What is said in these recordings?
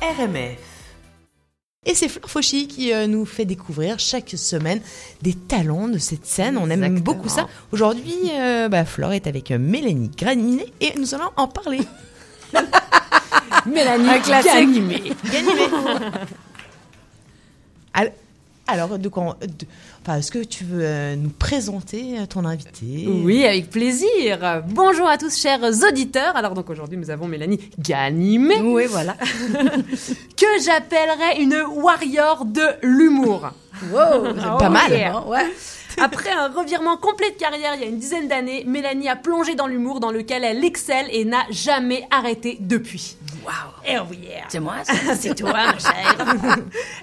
RMF. Et c'est Flore Fauchy qui euh, nous fait découvrir chaque semaine des talents de cette scène. On aime beaucoup ça. Aujourd'hui, euh, bah, Flore est avec euh, Mélanie Graninet et nous allons en parler. Mélanie. Ganimé. Alors, de enfin, est-ce que tu veux euh, nous présenter euh, ton invité? Oui, avec plaisir. Bonjour à tous, chers auditeurs. Alors donc aujourd'hui, nous avons Mélanie Ganimé, Oui, voilà. que j'appellerais une warrior de l'humour. Wow, Pas mal. Bon, ouais. Après un revirement complet de carrière il y a une dizaine d'années, Mélanie a plongé dans l'humour dans lequel elle excelle et n'a jamais arrêté depuis. Wow. Oh yeah. C'est moi, c'est toi, ma chère.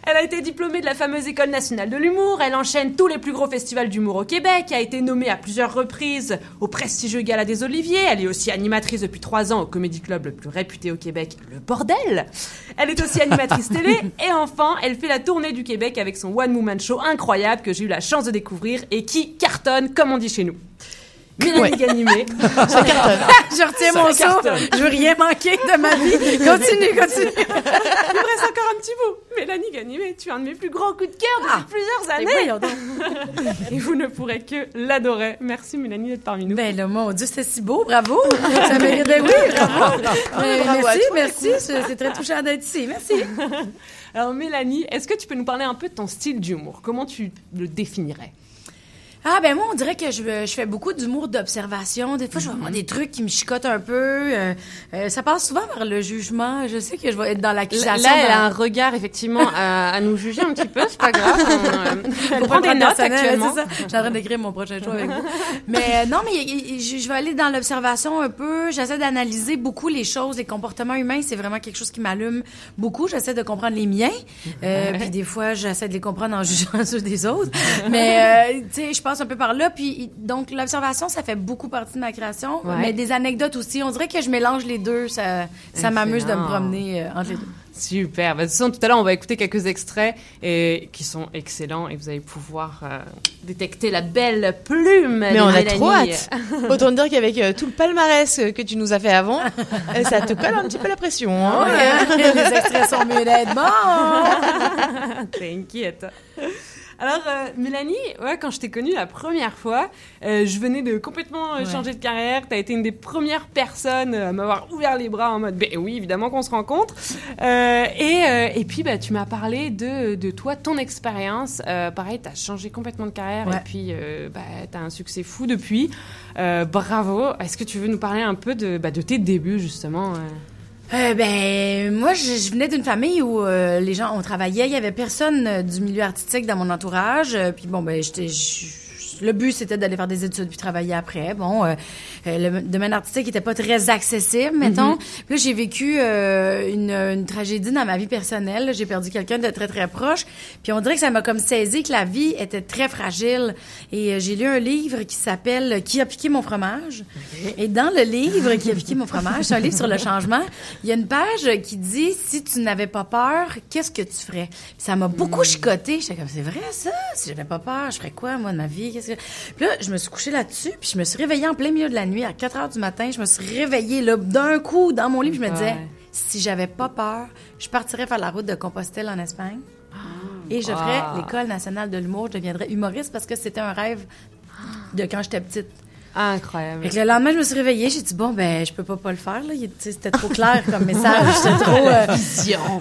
Elle a été diplômée de la fameuse École nationale de l'humour. Elle enchaîne tous les plus gros festivals d'humour au Québec. A été nommée à plusieurs reprises au prestigieux Gala des Oliviers. Elle est aussi animatrice depuis trois ans au Comedy Club le plus réputé au Québec, Le Bordel. Elle est aussi animatrice télé. Et enfin, elle fait la tournée du Québec avec son One Woman Show incroyable que j'ai eu la chance de découvrir et qui cartonne, comme on dit chez nous. Mélanie Ouais. Ganimé. Ça cartonne. Je retiens mon souffle. Je veux rien manquer de ma vie. Continue, continue. Il me reste encore un petit bout. Mélanie Ganimé, tu es un de mes plus grands coups de cœur depuis Ah. plusieurs Mais années. Et vous ne pourrez que l'adorer. Merci Mélanie d'être parmi nous. Ben là, mon Dieu, c'était si beau. Bravo. Ça mérite. Ben oui, bravo. Bravo à merci, toi, merci. C'est c'est très touchant d'être ici. Merci. Alors Mélanie, est-ce que tu peux nous parler un peu de ton style d'humour? Comment tu le définirais? Ah ben moi on dirait que je, je fais beaucoup d'humour d'observation. Des fois je vais avoir des trucs qui me chicotent un peu. Euh, euh, ça passe souvent vers le jugement. Je sais que je vais être dans Là, l'accusation. elle a un regard effectivement à, à nous juger un petit peu, c'est pas grave. On, euh, prend des notes actuellement. Je suis en train d'écrire mon prochain show avec vous. Mais euh, non, mais je, je vais aller dans l'observation un peu. J'essaie d'analyser beaucoup les choses, les comportements humains. C'est vraiment quelque chose qui m'allume beaucoup. J'essaie de comprendre les miens. Puis des fois, j'essaie de les comprendre en jugeant ceux des autres. Mais tu sais, je passe un peu par là. Puis donc l'observation, ça fait beaucoup partie de ma création. Ouais. Mais des anecdotes aussi. On dirait que je mélange les deux. Ça, ça m'amuse de me promener euh, entre les deux. Super. De toute façon, tout à l'heure, on va écouter quelques extraits et, qui sont excellents et vous allez pouvoir euh, détecter la belle plume. Mais de on a Mélanie. trop hâte. Autant dire qu'avec euh, tout le palmarès euh, que tu nous as fait avant, euh, ça te colle un petit peu la pression. hein. les extraits sont mieux d'être bons. T'inquiète. Alors, euh, Mélanie, ouais, quand je t'ai connue la première fois, euh, je venais de complètement euh, Ouais. changer de carrière. T'as été une des premières personnes euh, à m'avoir ouvert les bras en mode, ben oui, évidemment qu'on se rencontre. Euh, et, euh, et puis, bah, tu m'as parlé de, de toi, ton expérience. Euh, pareil, t'as changé complètement de carrière Ouais. et puis euh, bah, t'as un succès fou depuis. Euh, bravo. Est-ce que tu veux nous parler un peu de, bah, de tes débuts, justement euh ben, moi, je, venais d'une famille où euh, les gens, on travaillait. Il y avait personne euh, du milieu artistique dans mon entourage. Euh, puis bon, ben, j'étais... le but, c'était d'aller faire des études puis travailler après. Bon, euh, euh, le domaine artistique était pas très accessible, mettons. Puis là, j'ai vécu euh, une, une tragédie dans ma vie personnelle. J'ai perdu quelqu'un de très, très proche. Puis on dirait que ça m'a comme saisi que la vie était très fragile. Et j'ai lu un livre qui s'appelle « Qui a piqué mon fromage ?» Et dans le livre « Qui a piqué mon fromage », c'est un livre sur le changement, il y a une page qui dit « Si tu n'avais pas peur, qu'est-ce que tu ferais? » Puis ça m'a beaucoup chicoté. J'étais comme « C'est vrai ça? Si j'avais pas peur, je ferais quoi, moi, de ma vie? Qu'est-ce que... » Puis là, je me suis couchée là-dessus, puis je me suis réveillée en plein milieu de la nuit, à 4 heures du matin. Je me suis réveillée, là, d'un coup, dans mon lit, puis je me disais Ouais. « Si j'avais pas peur, je partirais faire la route de Compostelle en Espagne. » Et je Wow. ferais l'école nationale de l'humour. Je deviendrais humoriste parce que c'était un rêve de quand j'étais petite. Incroyable. Fait que le lendemain, je me suis réveillée, j'ai dit bon ben je peux pas pas le faire là, c'était trop clair comme message, c'était trop. euh,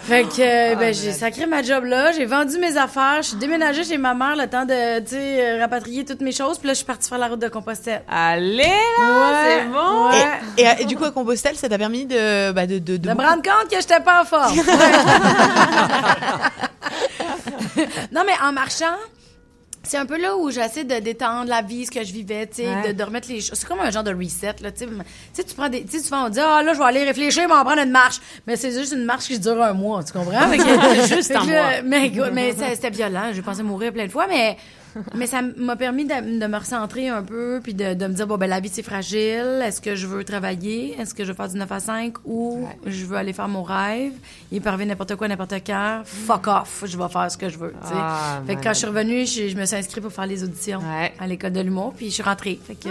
Fait que euh, ben j'ai sacré ma job là, j'ai vendu mes affaires, je suis déménagée chez ma mère le temps de tu sais euh, rapatrier toutes mes choses, puis là je suis partie faire la route de Compostelle. Allez là, c'est bon. Ouais. Et, et, et du coup, à Compostelle, ça t'a permis de, bah, de, de, de De me rendre compte que j'étais pas en forme. Ouais. non mais en marchant. C'est un peu là où j'essaie de détendre la vie, ce que je vivais, tu sais, Ouais. de, de remettre les choses. C'est comme un genre de reset, là, tu sais. Tu sais, tu prends des, tu sais, souvent on dit, ah, là, je vais aller réfléchir, mais on va prendre une marche. Mais c'est juste une marche qui dure un mois, tu comprends? Juste un mois. Mais, mais c'était violent. J'ai pensé mourir plein de fois, mais, mais ça m'a permis de, de me recentrer un peu, puis de, de me dire, bon, ben, la vie, c'est fragile. Est-ce que je veux travailler? Est-ce que je veux faire du 9 à 5? Ou je veux aller faire mon rêve? Il peut arriver n'importe quoi, n'importe quand. Fuck off. Je vais faire ce que je veux, tu sais. Ah, fait que quand je suis revenue, je, je me suis inscrite pour faire les auditions Ouais. à l'école de l'humour, puis je suis rentrée. Fait que,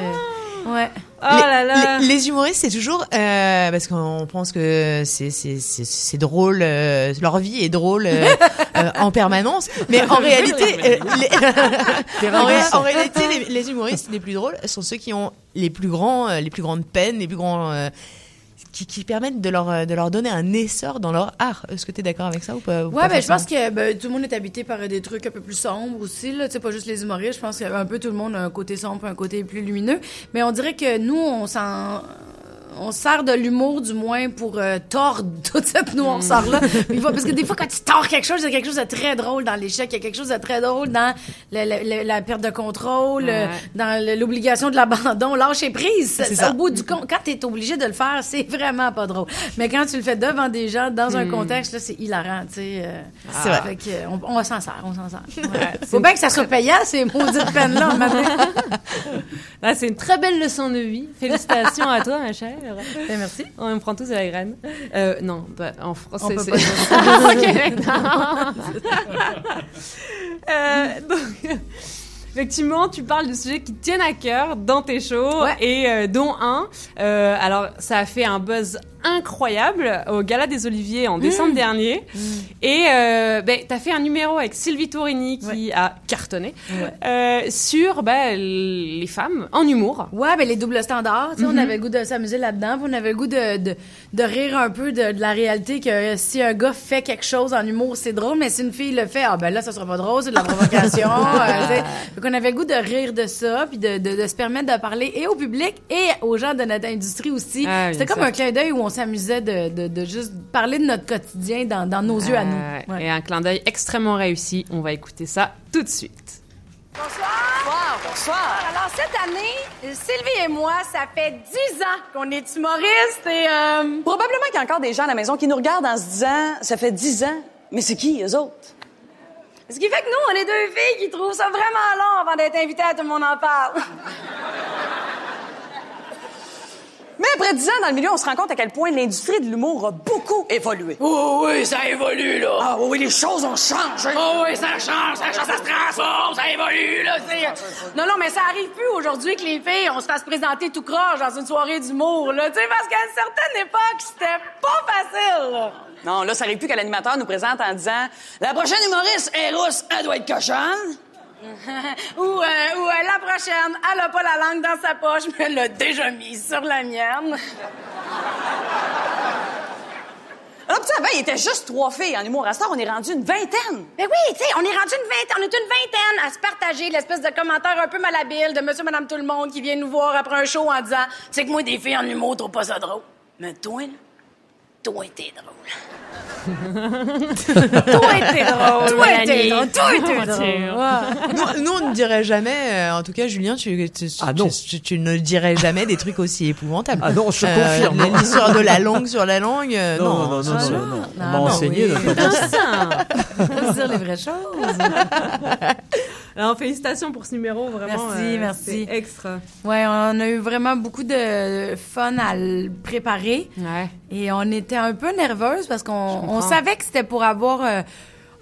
Ouais. Oh là là. Les, les humoristes, c'est toujours euh, parce qu'on pense que c'est c'est c'est c'est drôle, euh, leur vie est drôle euh, euh, en permanence, mais en réalité, euh, les, en, ré- en réalité, les, les humoristes les plus drôles sont ceux qui ont les plus grands, euh, les plus grandes peines, les plus grands euh, qui, qui permettent de leur euh, de leur donner un essor dans leur art. Est-ce que tu es d'accord avec ça ou pas ou Ouais, pas ben je pense que ben, tout le monde est habité par des trucs un peu plus sombres aussi, là. Tu sais, pas juste les humoristes. Je pense qu'un peu tout le monde a un côté sombre, un côté plus lumineux. Mais on dirait que nous, on s'en. On se sert de l'humour, du moins, pour euh, tordre toute cette noirceur-là. Fois- Parce que des fois, quand tu tords quelque chose, il y a quelque chose de très drôle dans l'échec. Il y a quelque chose de très drôle dans le- le- le- la perte de contrôle, euh, Ouais. dans l'obligation de l'abandon. Lâcher prise. C'est ça. Au bout du compte, quand tu es obligé de le faire, c'est vraiment pas drôle. Mais quand tu le fais devant des gens, dans un contexte, là, c'est hilarant, tu sais. euh, C'est vrai. fait que, euh, on, on s'en sert, on s'en sert. Ouais. Faut bien que ça soit payant, ces maudites peines-là. Là, c'est une très belle leçon de vie. Félicitations à toi, ma chère. Ben, merci. On me prend tous à la graine. Euh, non, bah, en français, c'est... Euh, donc, effectivement, tu parles de sujets qui tiennent à cœur dans tes shows, Ouais. et euh, dont un. euh, alors, ça a fait un buzz incroyable au Gala des Oliviers en décembre dernier. Et euh, ben, t'as fait un numéro avec Sylvie Tourini qui a cartonné euh, sur ben, les femmes en humour. Ouais, ben les doubles standards, tu sais, on avait le goût de s'amuser là-dedans, on avait le goût de, de, de rire un peu de, de la réalité que si un gars fait quelque chose en humour, c'est drôle, mais si une fille le fait, ah ben là, ça sera pas drôle, c'est de la provocation. euh, tu. Donc on avait le goût de rire de ça, puis de, de, se permettre de parler et au public et aux gens de notre industrie aussi. Ah, C'était comme un clin d'œil où on s'amusait de, de, de juste parler de notre quotidien dans, dans nos yeux à nous. Ouais. Et un clin d'œil extrêmement réussi. On va écouter ça tout de suite. Bonsoir. Bonsoir. Alors, cette année, Sylvie et moi, ça fait dix ans qu'on est humoristes et... euh, Probablement qu'il y a encore des gens à la maison qui nous regardent en se disant ça fait dix ans, mais c'est qui eux autres? Ce qui fait que nous, on est deux filles qui trouvent ça vraiment long avant d'être invitées à Tout le monde en parle. Après dix ans dans le milieu, on se rend compte à quel point l'industrie de l'humour a beaucoup évolué. Oh oui, ça évolue, là. Ah oui, les choses ont changé. Oh oui, ça change, ça change, ça se transforme, ça évolue, là. Non, non, mais ça arrive plus aujourd'hui que les filles, on se fasse présenter tout croche dans une soirée d'humour, là. Tu sais, parce qu'à une certaine époque, c'était pas facile, là. Non, là, ça arrive plus que l'animateur nous présente en disant la prochaine humoriste est rousse, elle doit être cochonne. ou, euh, ou euh, la prochaine, elle a pas la langue dans sa poche, mais elle l'a déjà mise sur la mienne. Alors, tu sais, avant, il était juste trois filles en humour. À temps, on est rendu une vingtaine. Mais oui, tu sais, on est rendu une vingtaine, on est une vingtaine à se partager l'espèce de commentaire un peu malhabile de monsieur, madame, tout le monde qui vient nous voir après un show en disant Tu sais que moi, des filles en humour, trouve pas ça drôle. Mais toi, là, Toi, t'es drôle. Toi, t'es drôle, t'es Mélanie. drôle, toi, t'es drôle. nous, nous, on ne dirait jamais, euh, en tout cas, Julien, tu, tu, Ah non. tu, tu- tu ne dirais jamais des trucs aussi épouvantables. Ah non, je Euh, confirme. L'histoire de la langue sur la langue, euh, Non, non. non, non, non, Ah, non, non. non. Non, On m'a enseigné oui. dire ça. Dire les vraies choses. Alors, félicitations pour ce numéro, vraiment. Merci, euh, merci. extra. Ouais, on a eu vraiment beaucoup de fun à le préparer. Ouais. Et on était un peu nerveuse parce qu'on on savait que c'était pour avoir... euh,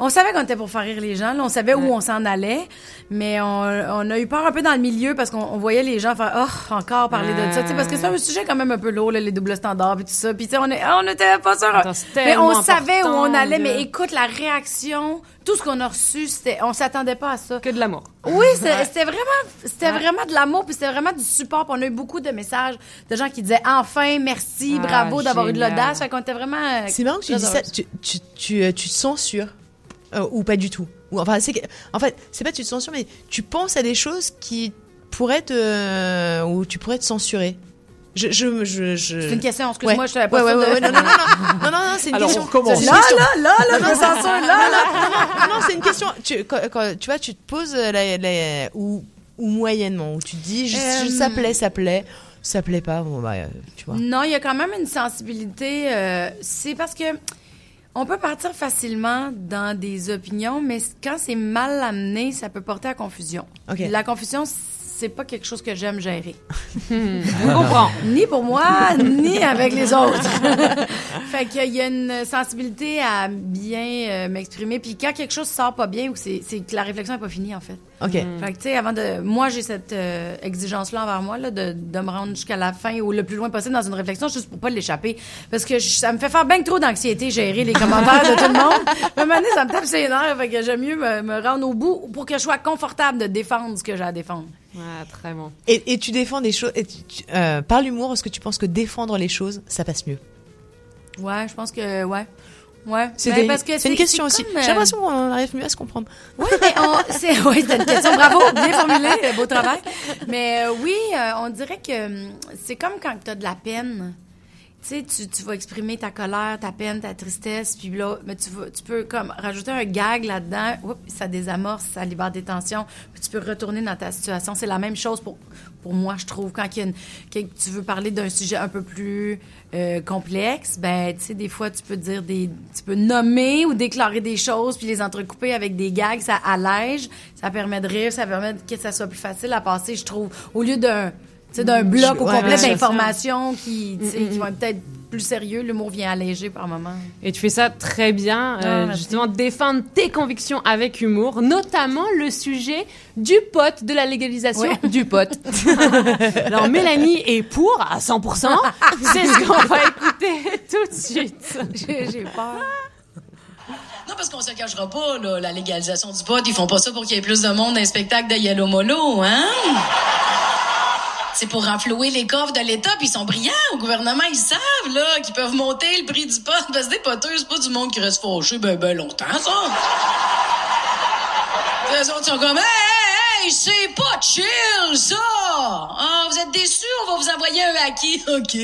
on savait qu'on était pour faire rire les gens, là. on savait où on s'en allait, mais on, on a eu peur un peu dans le milieu parce qu'on on voyait les gens faire oh encore parler de ça, tu sais, parce que c'est un sujet quand même un peu lourd, là, les doubles standards et tout ça. Puis tu sais, on est, on était pas sûr, Attends, mais on savait où on allait. de- Mais écoute, la réaction, tout ce qu'on a reçu, c'était, on s'attendait pas à ça. Que de l'amour. Oui, c'était vraiment, c'était Ouais. vraiment de l'amour, puis c'était vraiment du support. Puis on a eu beaucoup de messages de gens qui disaient enfin, merci, Ah, bravo d'avoir eu de l'audace. Fait qu'on était vraiment. C'est marrant que tu dis ça. Tu, tu, tu, euh, tu te censures euh, ou pas du tout. Ou enfin, c'est en fait, c'est pas que tu te censures, mais tu penses à des choses qui pourraient te euh, ou tu pourrais te censurer. Je, je, je, je... C'est une question, excuse-moi, Ouais. je ouais, ouais, de- ouais, non, non, non, non, non, non, non, c'est une Alors, question. on recommence. C'est une Là, question. là, là, là, je me censure, là, là. Non, non, c'est une question. Tu, quand, quand- tu vois, tu te poses euh, la, la- ou, ou moyennement, où tu te dis, je- Euh, ça plaît, ça plaît, ça plaît pas, bon, bah, euh, tu vois. Non, il y a quand même une sensibilité. euh, c'est parce que on peut partir facilement dans des opinions, mais quand c'est mal amené, ça peut porter à confusion. Ok. La confusion, c'est pas quelque chose que j'aime gérer. On comprend. Ni pour moi, ni avec les autres. fait qu'il y a une sensibilité à bien euh, m'exprimer. Puis quand quelque chose sort pas bien ou c'est c'est que la réflexion est pas finie, en fait. Ok. Fait que, tu sais, avant de. Moi, j'ai cette euh, exigence-là envers moi, là, de, de me rendre jusqu'à la fin ou le plus loin possible dans une réflexion, juste pour pas l'échapper. Parce que je- ça me fait faire bien trop d'anxiété, gérer les commentaires de tout le monde. À un moment donné, ça me tape ses nerfs. Fait que j'aime mieux me, me rendre au bout pour que je sois confortable de défendre ce que j'ai à défendre. Ouais, très bon. Et, et tu défends des choses. euh, par l'humour, est-ce que tu penses que défendre les choses, ça passe mieux? Ouais, je pense que. Ouais. Ouais. C'est Ben, des- parce que c'est une question aussi. comme, euh, J'ai l'impression qu'on arrive mieux à se comprendre. Oui, mais on, c'est, oui, une question. Bravo, bien formulé, euh, beau travail. Mais euh, oui, euh, on dirait que hum, c'est comme quand tu as de la peine. Tu sais, tu, vas exprimer ta colère, ta peine, ta tristesse, puis là, mais tu, vas, tu peux comme rajouter un gag là-dedans, Oups, ça désamorce, ça libère des tensions, puis tu peux retourner dans ta situation. C'est la même chose pour, pour moi, je trouve. Quand une- tu veux parler d'un sujet un peu plus euh, complexe, ben, tu sais, des fois, tu peux dire des, tu peux nommer ou déclarer des choses, puis les entrecouper avec des gags, ça allège, ça permet de rire, ça permet que ça soit plus facile à passer, je trouve. Au lieu d'un, sais, d'un bloc au complet ouais, d'informations qui, tu sais, qui vont être peut-être plus sérieux, l'humour vient alléger par moment. Et tu fais ça très bien, Ah, euh, justement, défendre tes convictions avec humour, notamment le sujet du pote, de la légalisation du pote. Alors, Mélanie est pour à 100%. C'est ce qu'on va écouter tout de suite. J'ai peur. Non, parce qu'on se cachera pas, là, la légalisation du pot, ils font pas ça pour qu'il y ait plus de monde dans les spectacles de Yellow Molo, hein? C'est pour renflouer les coffres de l'État, puis ils sont brillants. Au gouvernement, ils savent, là, qu'ils peuvent monter le prix du pot. Parce que des poteux, c'est pas du monde qui reste fâché ben, ben longtemps, ça. Les autres sont comme, hey, hey, c'est pas chill, ça! Ah, vous êtes déçus? On va vous envoyer un acquis. OK.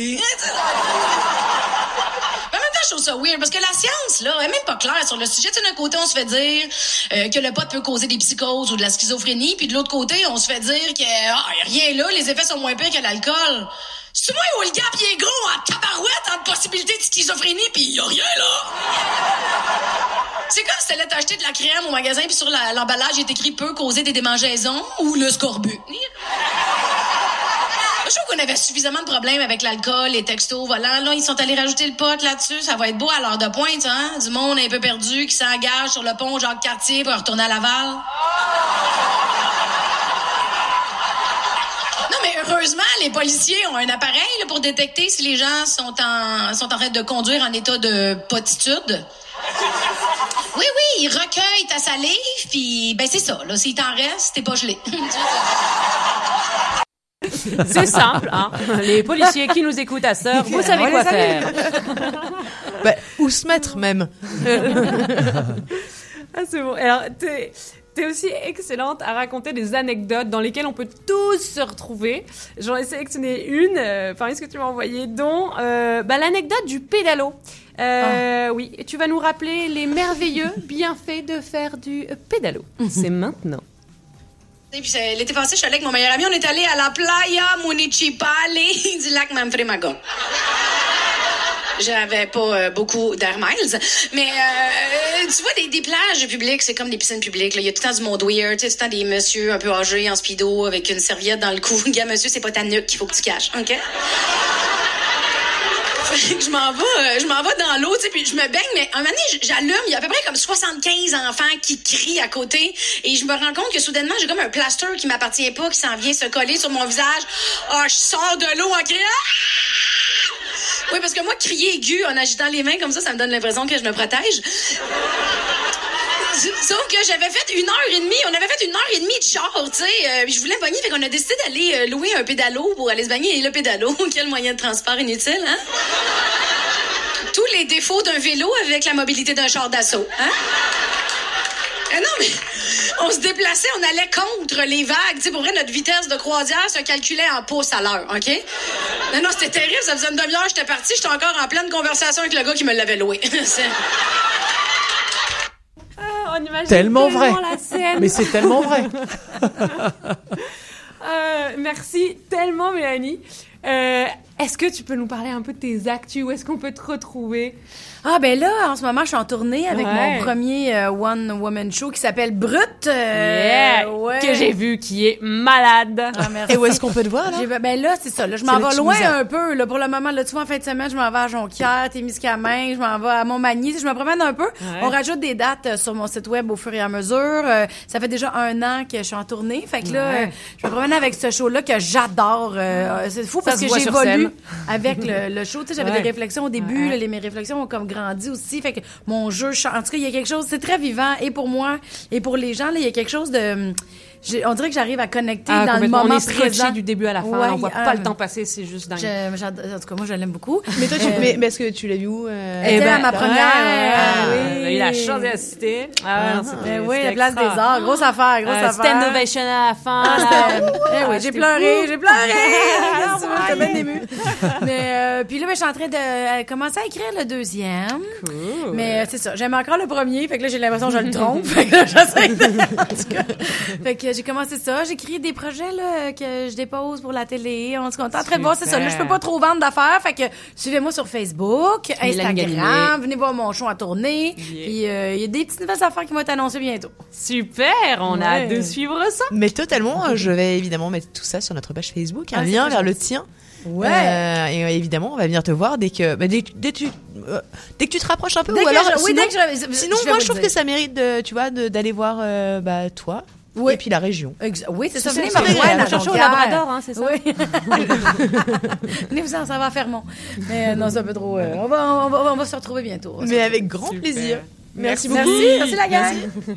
Parce que la science, là, est même pas claire sur le sujet. D'un côté, on se fait dire euh, que le pot peut causer des psychoses ou de la schizophrénie, puis de l'autre côté, on se fait dire que ah, rien là, les effets sont moins pires que l'alcool. C'est moi où le gap il est gros en tabarouette entre possibilité de schizophrénie puis y a rien là? C'est comme si t'allais t'acheter de la crème au magasin puis sur la- l'emballage il est écrit peut causer des démangeaisons ou le scorbut. Je trouve qu'on avait suffisamment de problèmes avec l'alcool, les textos, voilà. Là, ils sont allés rajouter le pot là-dessus. Ça va être beau à l'heure de pointe, hein? Du monde un peu perdu qui s'engage sur le pont Jacques-Cartier pour retourner à Laval. Non, mais heureusement, les policiers ont un appareil pour détecter si les gens sont en, sont en train de conduire en état de potitude. Oui, oui, ils recueillent ta salive, puis ben c'est ça. Là, s'il t'en reste, t'es pas gelé. C'est simple, hein. Les policiers qui nous écoutent à sœur, vous savez quoi faire. Bah, où se mettre même Ah, c'est bon. Alors, t'es, t'es aussi excellente à raconter des anecdotes dans lesquelles on peut tous se retrouver. J'en ai sélectionné une euh, parmi ce que tu m'as envoyé, dont euh, bah, l'anecdote du pédalo. Euh, Oui, et tu vas nous rappeler les merveilleux bienfaits de faire du pédalo. C'est maintenant. Puis l'été passé, je suis allée avec mon meilleur ami. On est allé à la playa municipale du lac Manfremagon. J'avais pas euh, beaucoup d'air miles, mais euh, tu vois des, plages publiques, c'est comme des piscines publiques. Il y a tout le temps du monde weird, tout le temps des messieurs un peu âgés en speedo avec une serviette dans le cou. Gars, monsieur, c'est pas ta nuque qu'il faut que tu caches, ok? Je m'en vais, euh, je m'en dans l'eau, tu sais, puis je me baigne, mais un moment donné, j'allume, il y a à peu près comme 75 enfants qui crient à côté, et je me rends compte que soudainement, j'ai comme un plaster qui m'appartient pas, qui s'en vient se coller sur mon visage. Ah, je sors de l'eau en criant. Oui, parce que moi, crier aigu en agitant les mains comme ça, ça me donne l'impression que je me protège. Sauf que j'avais fait une heure et demie, on avait fait une heure et demie de char, tu sais. euh, je voulais me bagner, fait qu'on a décidé d'aller euh, louer un pédalo pour aller se bagner. Et le pédalo, quel moyen de transport inutile, hein? Tous les défauts d'un vélo avec la mobilité d'un char d'assaut, hein? Eh non, mais on se déplaçait, on allait contre les vagues. Sais, pour vrai, notre vitesse de croisière se calculait en pouces à l'heure, OK? Non, non, c'était terrible. Ça faisait une demi-heure, j'étais partie. J'étais encore en pleine conversation avec le gars qui me l'avait loué. On imagine Tellement vrai. la scène. Mais c'est tellement vrai. Euh, merci tellement, Mélanie. Euh, est-ce que tu peux nous parler un peu de tes actus? Où est-ce qu'on peut te retrouver? Ah ben là, en ce moment, je suis en tournée avec Ouais. mon premier euh, One Woman Show qui s'appelle Brut. euh, Yeah, ouais. Que j'ai vu, qui est malade. Ah, merci. Et où est-ce qu'on peut te voir, là? J'ai- Ben là, c'est ça. Là, je m'en vais loin un peu. Là, pour le moment, là, tu vois, en fin de semaine, je m'en vais à Jonquière, Témiscamingue, je m'en vais à Montmagny. Je me promène un peu. On rajoute des dates euh, sur mon site web au fur et à mesure. Euh, ça fait déjà un an que je suis en tournée. Fait que là, Ouais. je me promène avec ce show-là que j'adore. Euh, c'est fou Ça parce que j'évolue avec le, le show. Tu sais, j'avais Ouais. des réflexions au début. Ouais. là, les, mes réflexions ont comme grandi aussi. Fait que mon jeu, en tout cas, il y a quelque chose, c'est très vivant. Et pour moi, et pour les gens, là, il y a quelque chose de... On dirait que j'arrive à connecter Ah, dans le moment on est présent. du début à la fin. Ouais, on voit ah, pas le temps passer, c'est juste dingue. en tout cas, moi, je l'aime beaucoup. Mais toi, tu, Euh, mais, mais est-ce que tu l'as vu où? euh, Eh ben, ma ouais, première, ouais, ah, ouais. oui. J'ai eu la chance d'y assister. Ah, c'était- Ben oui, la place des arts, grosse affaire, grosse Euh, affaire. Stand ovation à la fin. Ah, eh oui, Ah, j'ai pleuré, j'ai pleuré. Ah, bien émue. Mais euh, puis là, ben, je suis en train de euh, commencer à écrire le deuxième. Cool. Mais euh, c'est ça, j'aime encore le premier, fait que là j'ai l'impression que je le trompe. fait que là, j'essaie de... en tout cas. Fait que j'ai commencé ça, j'écris des projets là que je dépose pour la télé. On en train de voir, c'est ça. Là, je peux pas trop vendre d'affaires, fait que suivez-moi sur Facebook, Instagram, venez voir mon show à tourner. Puis euh, il y a des petites nouvelles affaires qui vont être annoncées bientôt. Super, on a hâte de suivre ça. Mais totalement, euh, je vais évidemment mettre tout ça sur notre page Facebook, un Ah, lien très vers le tien. Ouais. Euh, et évidemment, on va venir te voir dès que, bah, dès, que- dès, que tu, euh, dès que tu te rapproches un peu. Dès ou que alors, je- oui, sinon, dès que je- sinon je moi, je trouve dire. que ça mérite, de, tu vois, d'aller voir euh, bah, toi Oui. et puis la région. Oui, c'est ça. C'est Venez ça, me chercher au. Labrador, hein, c'est ça? Oui. Venez vous en à Fermont. Mais euh, non, c'est un peu trop. euh, on, va, on, va, on va se retrouver bientôt. Mais avec grand Super. plaisir. Merci Merci. beaucoup. Merci, merci la gang.